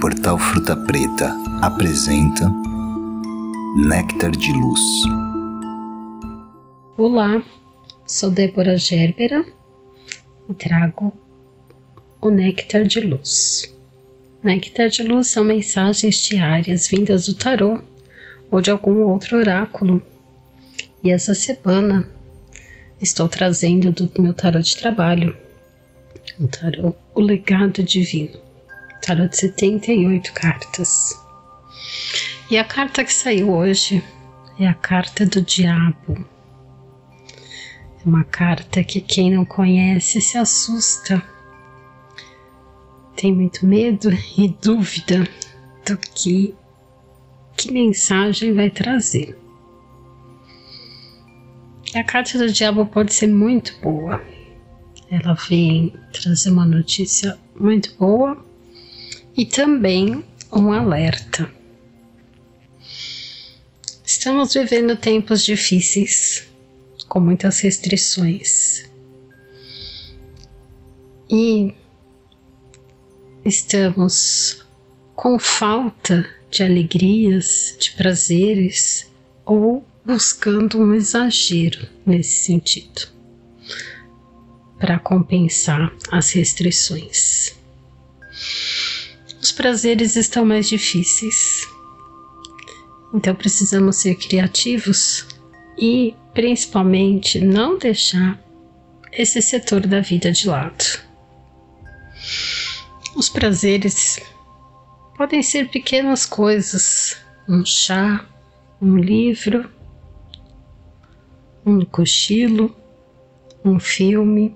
Portal Fruta Preta apresenta Néctar de Luz. Olá, sou Débora Gerbera e trago o Néctar de Luz. Néctar de Luz são mensagens diárias vindas do tarô ou de algum outro oráculo. E essa semana estou trazendo do meu tarô de trabalho, o tarô O Legado Divino tarô de 78 cartas. E a carta que saiu hoje é a carta do diabo. É uma carta que quem não conhece se assusta. Tem muito medo e dúvida do que que mensagem vai trazer. A carta do diabo pode ser muito boa. Ela vem trazer uma notícia muito boa e também um alerta. Estamos vivendo tempos difíceis, com muitas restrições. E estamos com falta de alegrias, de prazeres ou buscando um exagero nesse sentido para compensar as restrições os prazeres estão mais difíceis. Então precisamos ser criativos e principalmente não deixar esse setor da vida de lado. Os prazeres podem ser pequenas coisas, um chá, um livro, um cochilo, um filme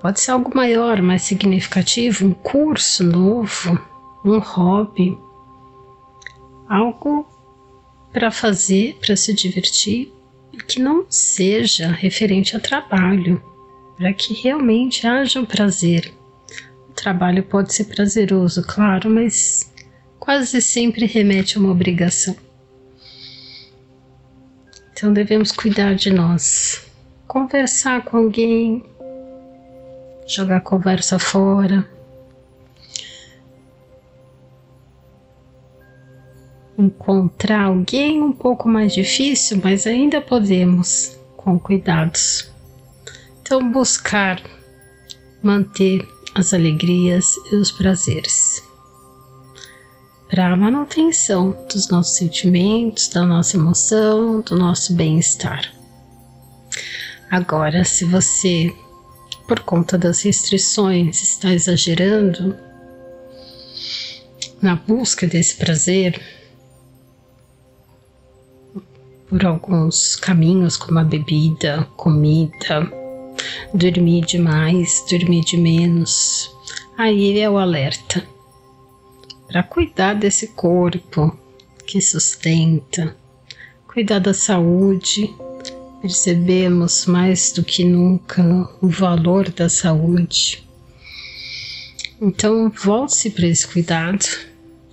Pode ser algo maior, mais significativo, um curso novo, um hobby, algo para fazer, para se divertir que não seja referente a trabalho, para que realmente haja um prazer. O trabalho pode ser prazeroso, claro, mas quase sempre remete a uma obrigação. Então devemos cuidar de nós, conversar com alguém, jogar conversa fora. Encontrar alguém um pouco mais difícil, mas ainda podemos, com cuidados. Então, buscar manter as alegrias e os prazeres para a manutenção dos nossos sentimentos, da nossa emoção, do nosso bem-estar. Agora, se você por conta das restrições, está exagerando na busca desse prazer por alguns caminhos, como a bebida, comida, dormir demais, dormir de menos. Aí é o alerta para cuidar desse corpo que sustenta, cuidar da saúde percebemos mais do que nunca o valor da saúde. Então, volte-se para esse cuidado.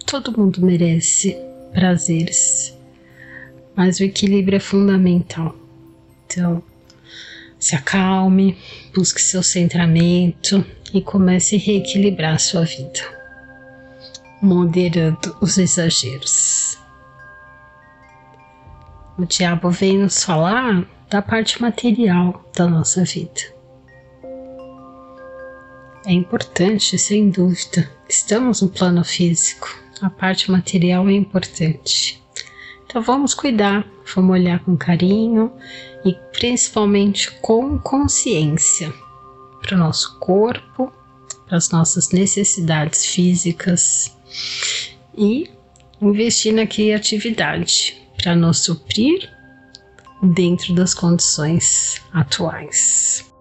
Todo mundo merece prazeres, mas o equilíbrio é fundamental. Então, se acalme, busque seu centramento e comece a reequilibrar a sua vida, moderando os exageros. O diabo vem nos falar da parte material da nossa vida. É importante, sem dúvida. Estamos no plano físico, a parte material é importante. Então vamos cuidar, vamos olhar com carinho e principalmente com consciência para o nosso corpo, para as nossas necessidades físicas e investir na criatividade para nos suprir dentro das condições atuais.